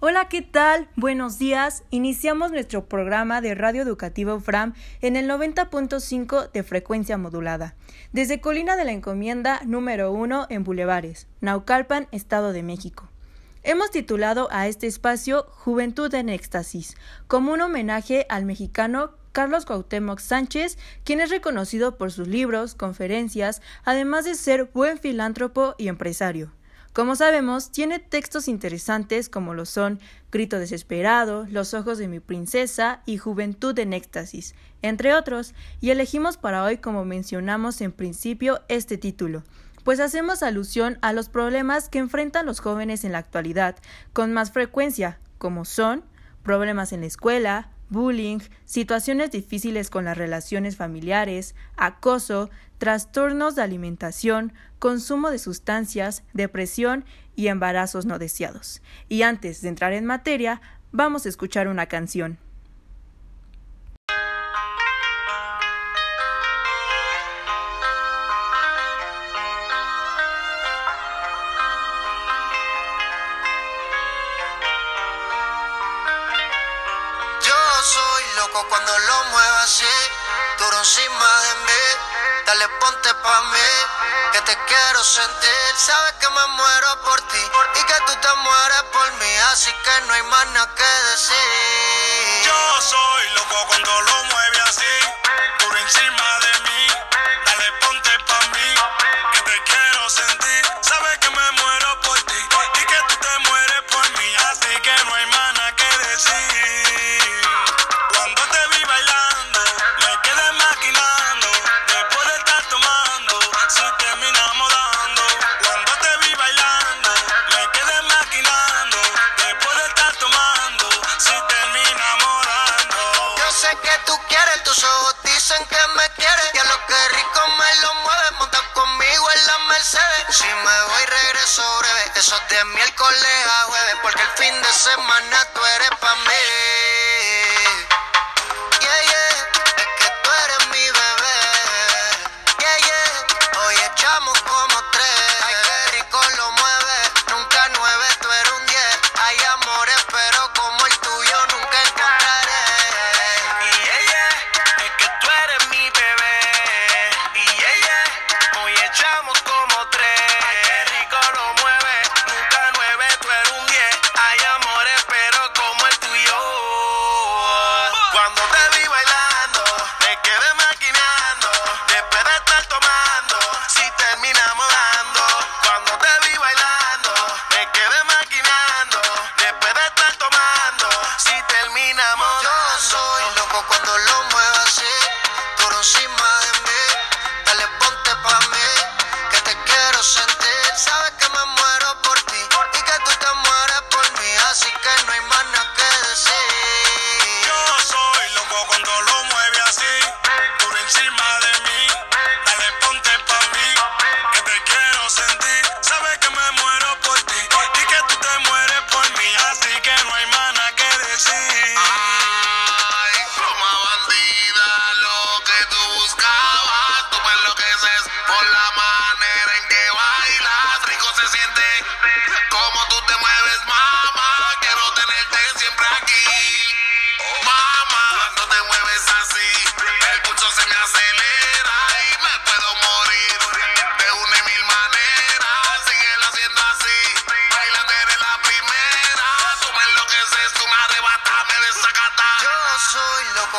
Hola, ¿qué tal? Buenos días. Iniciamos nuestro programa de Radio Educativa UFRAM en el 90.5 de frecuencia modulada, desde Colina de la Encomienda número 1 en Bulevares, Naucalpan, Estado de México. Hemos titulado a este espacio Juventud en Éxtasis, como un homenaje al mexicano Carlos Cuauhtémoc Sánchez, quien es reconocido por sus libros, conferencias, además de ser buen filántropo y empresario. Como sabemos, tiene textos interesantes como lo son Grito desesperado, Los ojos de mi princesa y Juventud en éxtasis, entre otros, y elegimos para hoy, como mencionamos en principio, este título, pues hacemos alusión a los problemas que enfrentan los jóvenes en la actualidad, con más frecuencia, como son problemas en la escuela, bullying, situaciones difíciles con las relaciones familiares, acoso, trastornos de alimentación, consumo de sustancias, depresión y embarazos no deseados. Y antes de entrar en materia, vamos a escuchar una canción. Que Si me voy, regreso breve. Eso es de miércoles a jueves, porque el fin de semana tú eres pa' mí. Get him out.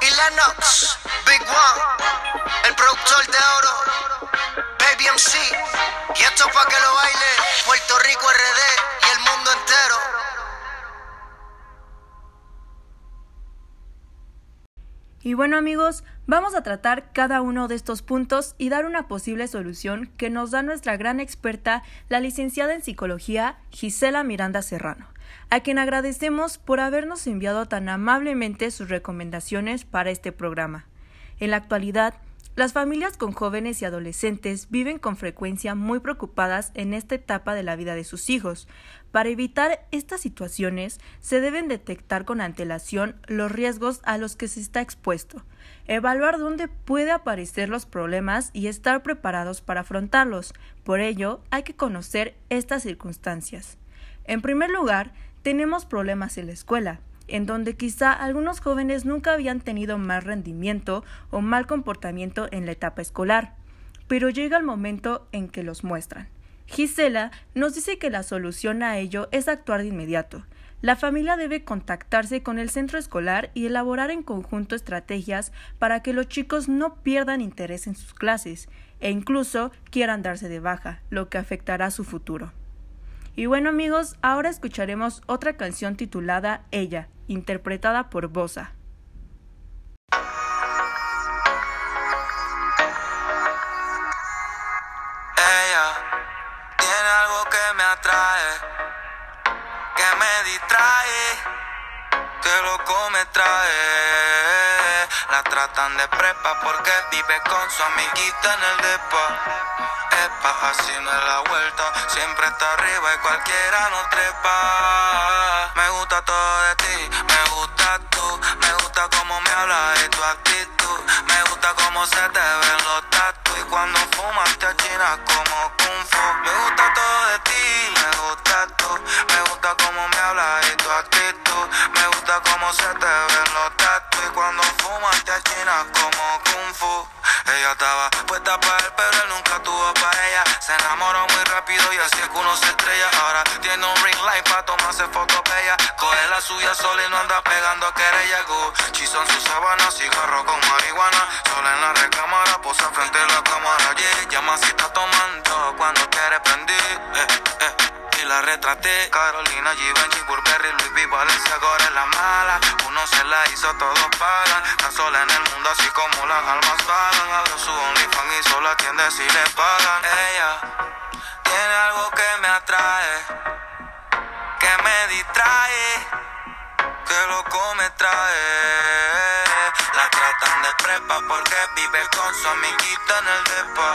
Y Lennox, Big One, el productor de oro, Baby MC, y esto pa' que lo baile Puerto Rico RD y el mundo entero. Y bueno amigos, vamos a tratar cada uno de estos puntos y dar una posible solución que nos da nuestra gran experta, la licenciada en psicología Gisela Miranda Serrano, a quien agradecemos por habernos enviado tan amablemente sus recomendaciones para este programa. En la actualidad, las familias con jóvenes y adolescentes viven con frecuencia muy preocupadas en esta etapa de la vida de sus hijos. Para evitar estas situaciones, se deben detectar con antelación los riesgos a los que se está expuesto, evaluar dónde puede aparecer los problemas y estar preparados para afrontarlos. Por ello, hay que conocer estas circunstancias. En primer lugar, tenemos problemas en la escuela en donde quizá algunos jóvenes nunca habían tenido mal rendimiento o mal comportamiento en la etapa escolar, pero llega el momento en que los muestran. Gisela nos dice que la solución a ello es actuar de inmediato. La familia debe contactarse con el centro escolar y elaborar en conjunto estrategias para que los chicos no pierdan interés en sus clases e incluso quieran darse de baja, lo que afectará su futuro. Y bueno amigos, ahora escucharemos otra canción titulada Ella, interpretada por Bosa. De prepa porque vive con su amiguita en el depa. Epa, así no es la vuelta, siempre está arriba y cualquiera no trepa. Me gusta todo de ti, me gusta tú, me gusta cómo me hablas y tu actitud, me gusta cómo se te ven los tatu y cuando fumas te achinas como kung fu. Me gusta todo de ti, me gusta tú, me gusta cómo me hablas y tu actitud, me gusta cómo se te ven los te achinas como kung fu. Ella estaba puesta para él, pero él nunca tuvo para ella. Se enamoró muy rápido y así es que uno se estrella. Ahora tiene un ring light para tomarse fotos bella. Coge la suya sola y no anda pegando querella. Gucci son sus sábanas, cigarro con marihuana. Sola en la recámara, posa frente a la cámara. Yeah, llama si está tomando cuando quiere prender. Eh, eh la retraté. Carolina, Givenchy, Burberry, Louis V, Valencia, ahora es la mala. Uno se la hizo, todos pagan. Está sola en el mundo, así como las almas pagan. Abre su OnlyFans y solo atiende si le pagan. Ella tiene algo que me atrae, que me distrae, que loco me trae. La tratan de prepa porque vive con su amiguita en el depa.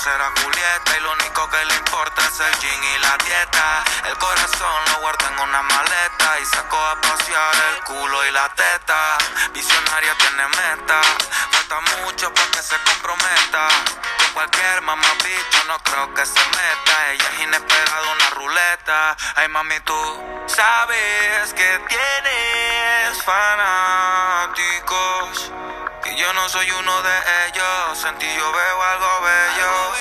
será Julieta y lo único que le importa es el gin y la dieta. El corazón lo guarda en una maleta y sacó a pasear el culo y la teta. Visionaria tiene meta, falta mucho para que se comprometa. Con cualquier mamá bicho no creo que se meta. Ella es inesperada, una ruleta. Ay mami, tú sabes que tienes fanáticos. Y yo no soy uno de ellos. En ti yo veo algo bello.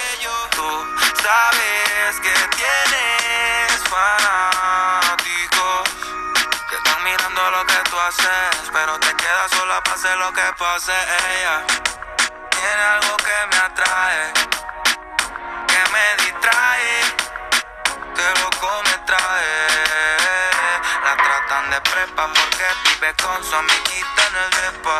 Tú sabes que tienes fanáticos. Que están mirando lo que tú haces. Pero te quedas sola para hacer lo que pase. Ella tiene algo que me atrae. Que me distrae. Que loco me trae. La tratan de prepa porque vive con su amiguita en el depa.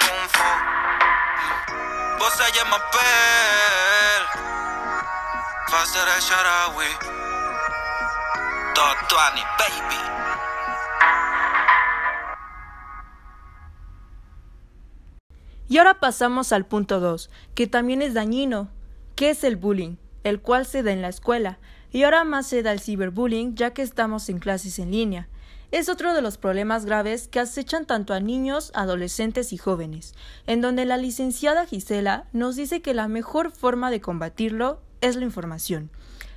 Baby Y ahora pasamos al punto 2, que también es dañino. ¿Qué es el bullying? El cual se da en la escuela. Y ahora más se da el ciberbullying ya que estamos en clases en línea. Es otro de los problemas graves que acechan tanto a niños, adolescentes y jóvenes, en donde la licenciada Gisela nos dice que la mejor forma de combatirlo es la información,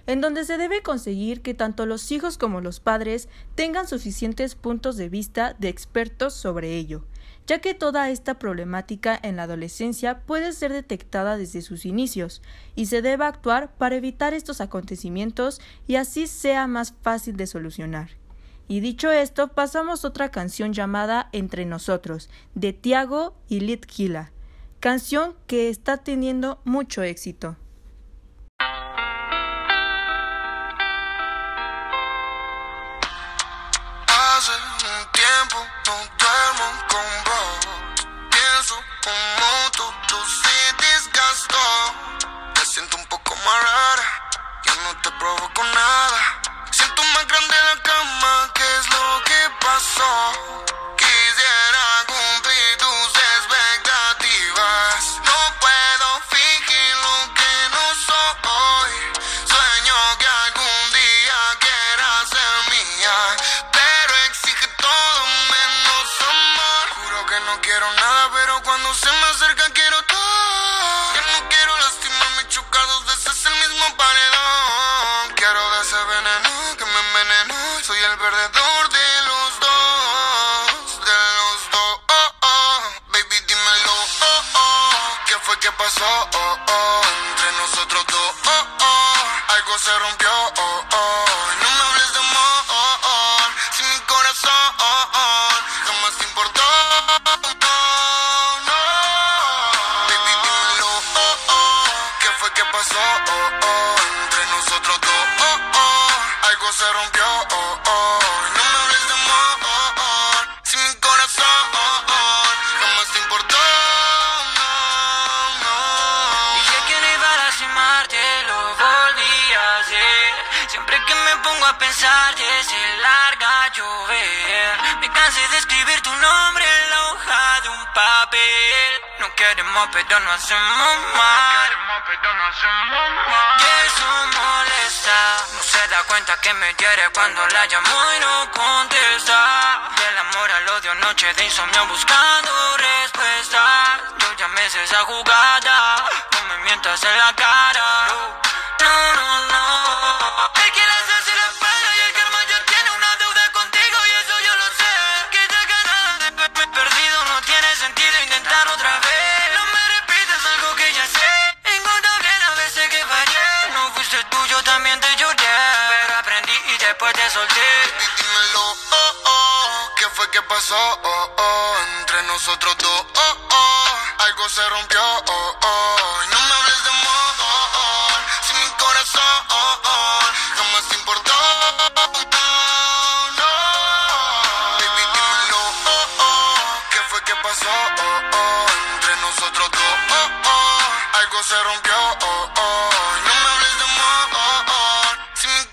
en donde se debe conseguir que tanto los hijos como los padres tengan suficientes puntos de vista de expertos sobre ello, ya que toda esta problemática en la adolescencia puede ser detectada desde sus inicios, y se debe actuar para evitar estos acontecimientos y así sea más fácil de solucionar. Y dicho esto, pasamos otra canción llamada Entre nosotros, de Tiago y Litquila, canción que está teniendo mucho éxito. Hace un tiempo no duermo con vos. Pienso como tú, tú se desgastó. Te siento un poco más rara, yo no te provoco nada. Más grande la cama, ¿qué es lo que pasó? Perdedor de los dos, de los dos. Oh, oh. Baby, dímelo. Oh, oh. ¿Qué fue que pasó? Oh, oh. Entre nosotros dos. Oh, oh. Algo se rompió. Se larga llover. Me cansé de escribir tu nombre en la hoja de un papel. No queremos, pero no hacemos mal. Y eso molesta. No se da cuenta que me quiere cuando la llamo y no contesta. Del amor al odio, noche de insomnio buscando respuestas. Yo ya me sé esa jugada. No me mientas en la cara. No, no, no. El que las hace después te solté. Y dímelo, oh, oh, ¿qué fue que pasó? Oh, oh, entre nosotros dos, oh, oh, algo se rompió, oh, oh, no me hables de amor, oh, oh, si mi corazón, oh, oh, jamás importó, no, dímelo, oh, oh, ¿qué fue que pasó? Oh, oh, entre nosotros dos, oh, oh, algo se rompió, oh, oh, no me hables de amor, oh, oh, si mi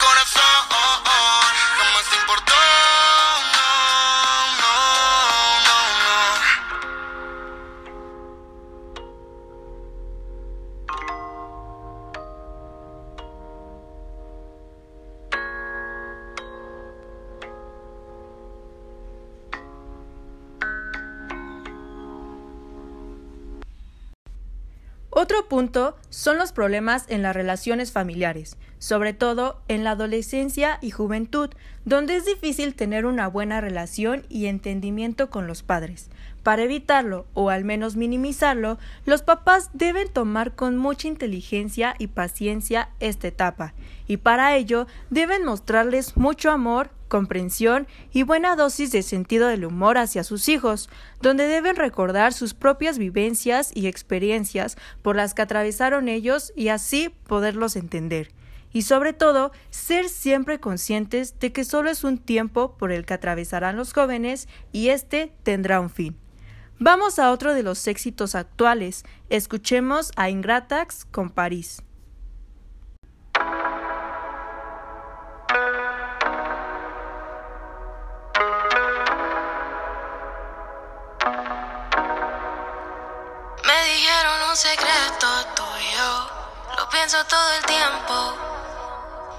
punto son los problemas en las relaciones familiares, sobre todo en la adolescencia y juventud, donde es difícil tener una buena relación y entendimiento con los padres. Para evitarlo, o al menos minimizarlo, los papás deben tomar con mucha inteligencia y paciencia esta etapa, y para ello deben mostrarles mucho amor, comprensión y buena dosis de sentido del humor hacia sus hijos, donde deben recordar sus propias vivencias y experiencias por las que atravesaron ellos y así poderlos entender. Y sobre todo, ser siempre conscientes de que solo es un tiempo por el que atravesarán los jóvenes y este tendrá un fin. Vamos a otro de los éxitos actuales. Escuchemos a Ingratax con París. Me dijeron un secreto tuyo. Lo pienso todo el tiempo.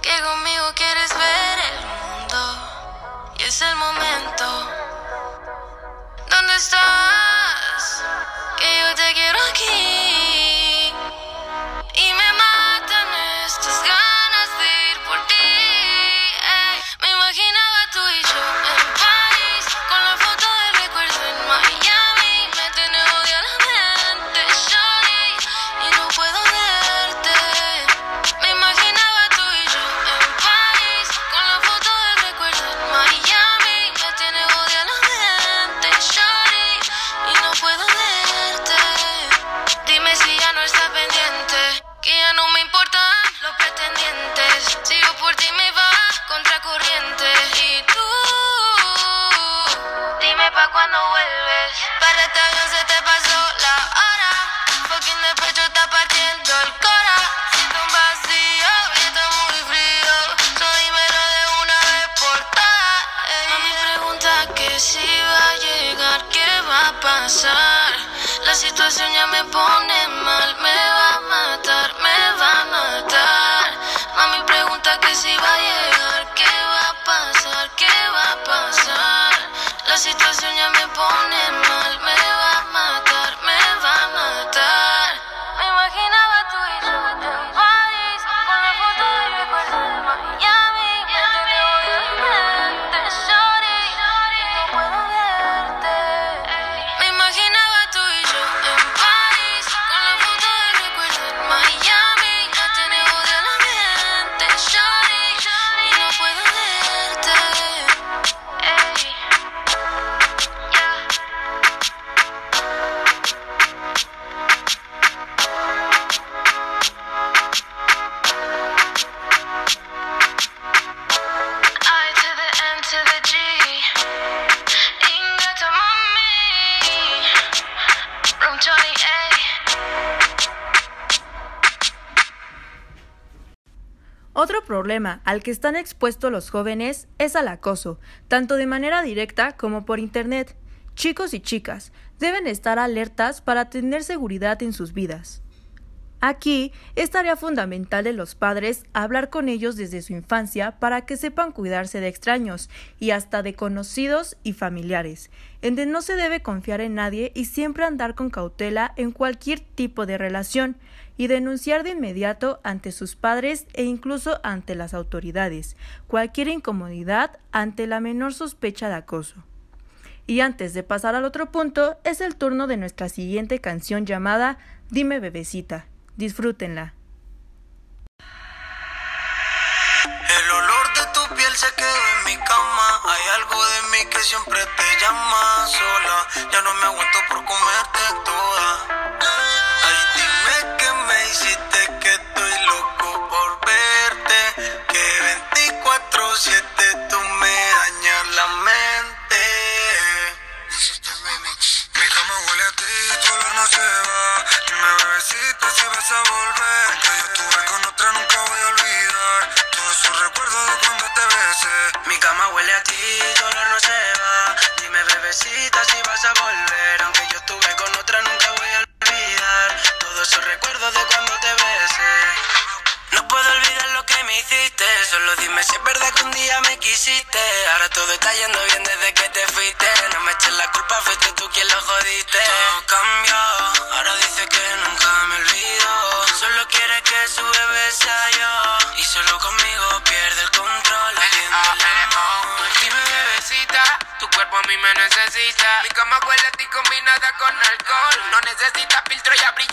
Que conmigo quieres ver el mundo. Y es el momento. ¿Dónde estás? Que yo te quiero aquí. Problema al que están expuestos los jóvenes es al acoso, tanto de manera directa como por Internet. Chicos y chicas deben estar alertas para tener seguridad en sus vidas. Aquí es tarea fundamental de los padres hablar con ellos desde su infancia para que sepan cuidarse de extraños y hasta de conocidos y familiares, en donde no se debe confiar en nadie y siempre andar con cautela en cualquier tipo de relación y denunciar de inmediato ante sus padres e incluso ante las autoridades cualquier incomodidad ante la menor sospecha de acoso. Y antes de pasar al otro punto, es el turno de nuestra siguiente canción llamada Dime bebecita. Disfrútenla. El olor de tu piel se quedó en mi cama. Hay algo de mí que siempre te llama sola. Ya no me aguanto por comerte a volver. Aunque yo estuve con otra, nunca voy a olvidar. Todos esos recuerdos de cuando te besé. No puedo olvidar lo que me hiciste. Solo dime si es verdad que un día me quisiste. Ahora todo está yendo bien desde que te fuiste. No me eches la culpa, fuiste tú quien lo jodiste. Todo cambió. Ahora dice que nunca me olvido. Solo quiere que su bebé sea yo. Y solo conmigo pierde el control. Dime bebecita, tu cuerpo a mí me necesita. Mi cama huele a ti combinada con alcohol. No necesita filtro, ya brilla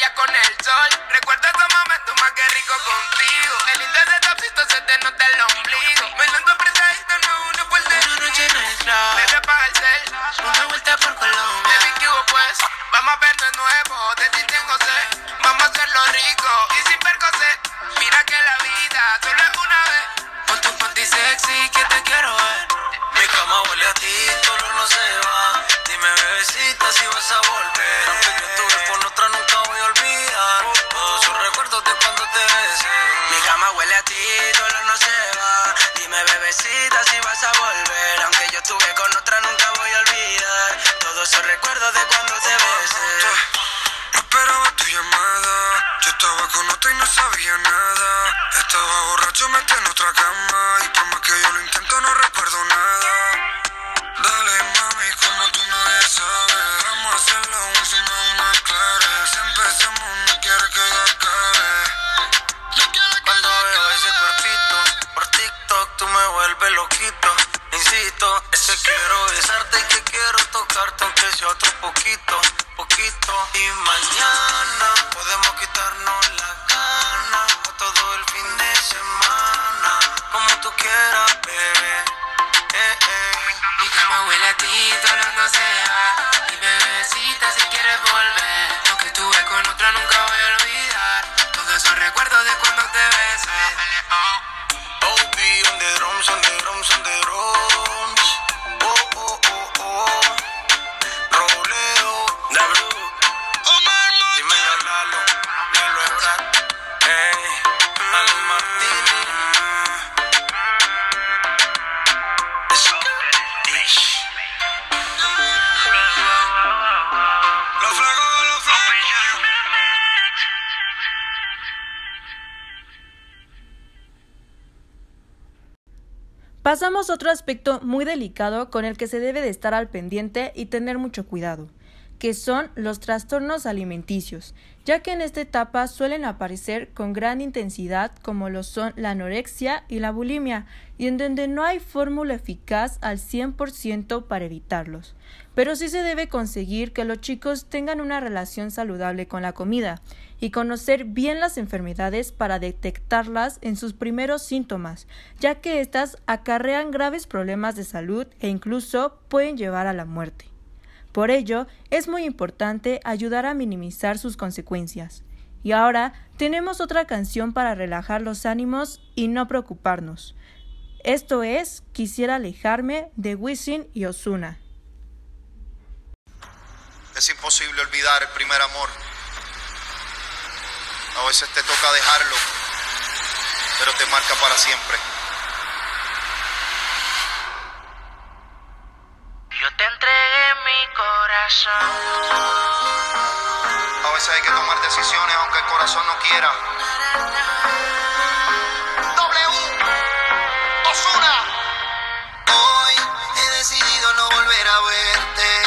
Pasamos a otro aspecto muy delicado con el que se debe de estar al pendiente y tener mucho cuidado que son los trastornos alimenticios, ya que en esta etapa suelen aparecer con gran intensidad como lo son la anorexia y la bulimia, y en donde no hay fórmula eficaz al 100% para evitarlos. Pero sí se debe conseguir que los chicos tengan una relación saludable con la comida y conocer bien las enfermedades para detectarlas en sus primeros síntomas, ya que éstas acarrean graves problemas de salud e incluso pueden llevar a la muerte. Por ello, es muy importante ayudar a minimizar sus consecuencias. Y ahora tenemos otra canción para relajar los ánimos y no preocuparnos. Esto es Quisiera alejarme de Wisin y Osuna. Es imposible olvidar el primer amor. A veces te toca dejarlo, pero te marca para siempre. corazón. A veces hay que tomar decisiones aunque el corazón no quiera. W. Osuna. Hoy he decidido no volver a verte.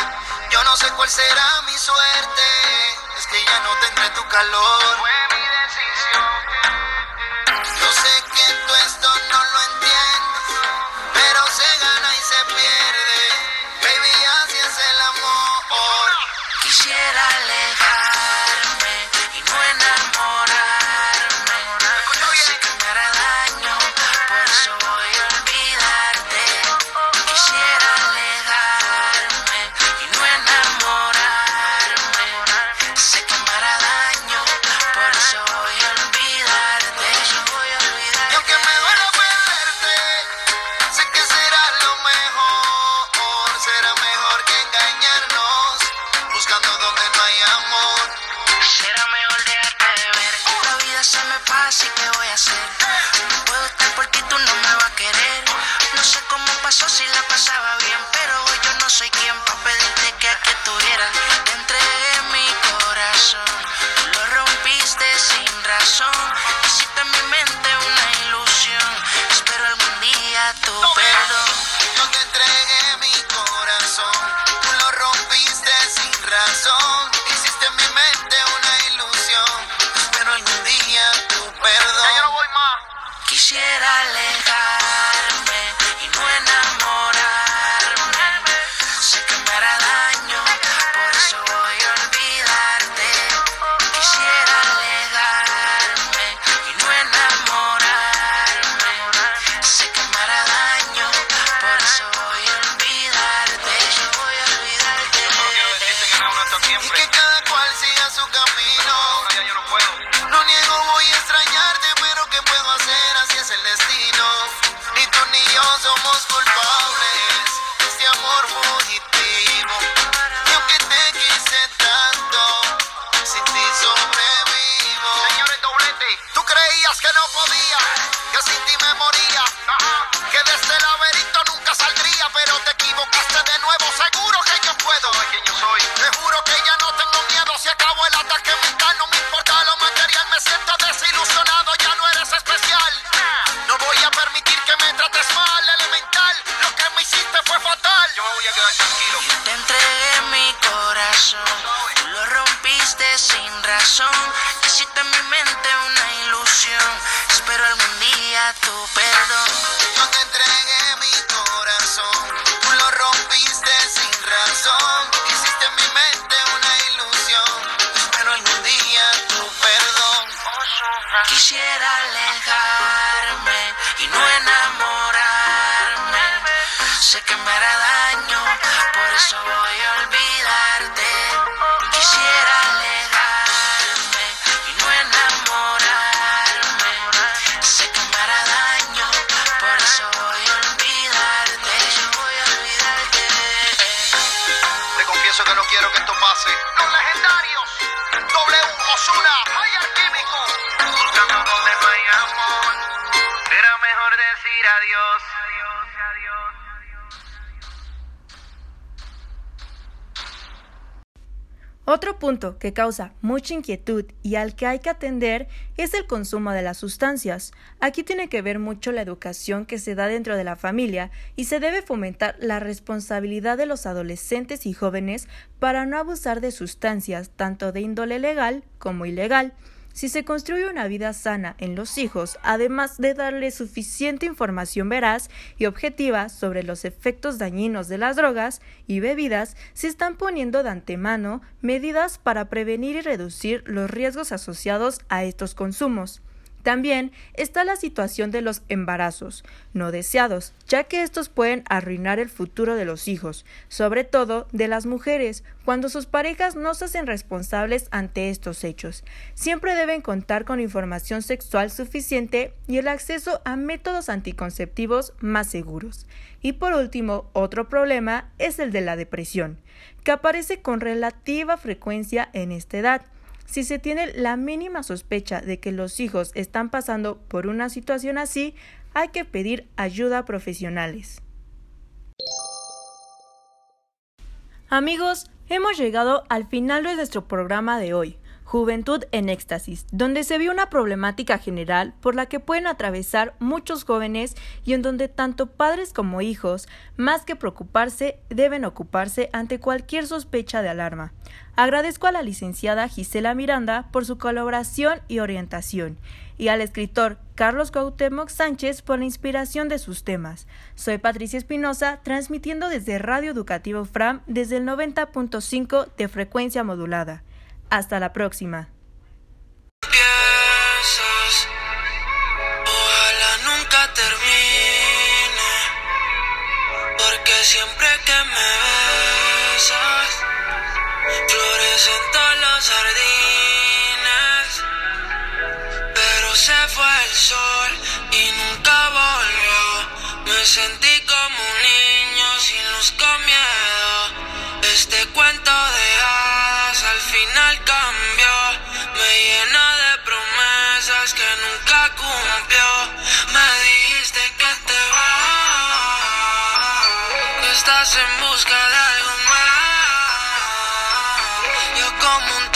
Yo no sé cuál será mi suerte. Es que ya no tendré tu calor. Fue mi decisión. Yo sé que quisiera leer. quisiera alejar. la ataque decir adiós. Otro punto que causa mucha inquietud y al que hay que atender es el consumo de las sustancias. Aquí tiene que ver mucho la educación que se da dentro de la familia y se debe fomentar la responsabilidad de los adolescentes y jóvenes para no abusar de sustancias tanto de índole legal como ilegal. Si se construye una vida sana en los hijos, además de darle suficiente información veraz y objetiva sobre los efectos dañinos de las drogas y bebidas, se están poniendo de antemano medidas para prevenir y reducir los riesgos asociados a estos consumos. También está la situación de los embarazos no deseados, ya que estos pueden arruinar el futuro de los hijos, sobre todo de las mujeres, cuando sus parejas no se hacen responsables ante estos hechos. Siempre deben contar con información sexual suficiente y el acceso a métodos anticonceptivos más seguros. Y por último, otro problema es el de la depresión, que aparece con relativa frecuencia en esta edad. Si se tiene la mínima sospecha de que los hijos están pasando por una situación así, hay que pedir ayuda a profesionales. Amigos, hemos llegado al final de nuestro programa de hoy, Juventud en Éxtasis, donde se vio una problemática general por la que pueden atravesar muchos jóvenes y en donde tanto padres como hijos, más que preocuparse, deben ocuparse ante cualquier sospecha de alarma. Agradezco a la licenciada Gisela Miranda por su colaboración y orientación, y al escritor Carlos Cuauhtémoc Sánchez por la inspiración de sus temas. Soy Patricia Espinosa, transmitiendo desde Radio Educativo FRAM desde el 90.5 de frecuencia modulada. Hasta la próxima. En busca de algo más. Yo como un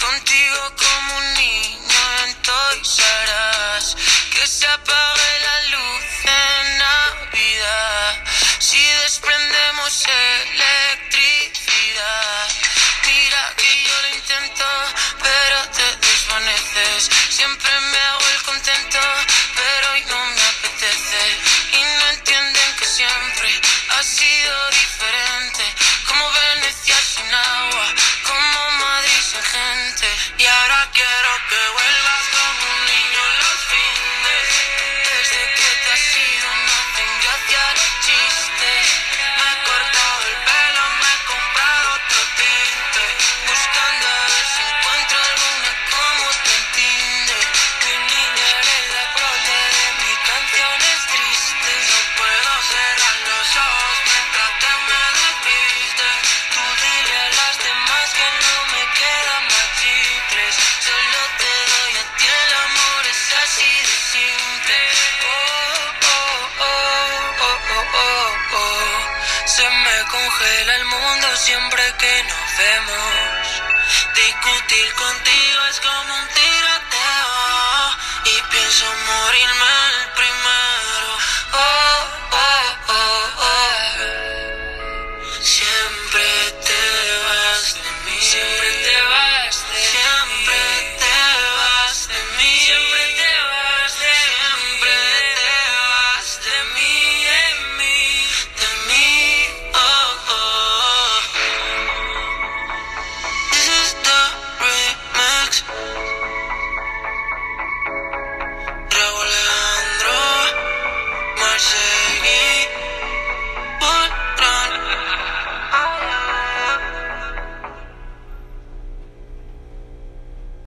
contigo como un niño en Toys que se apague la luz en Navidad. Si desprendemos electricidad congela el mundo siempre que nos vemos. Discutir contigo es como un tiroteo y pienso morirme el primero.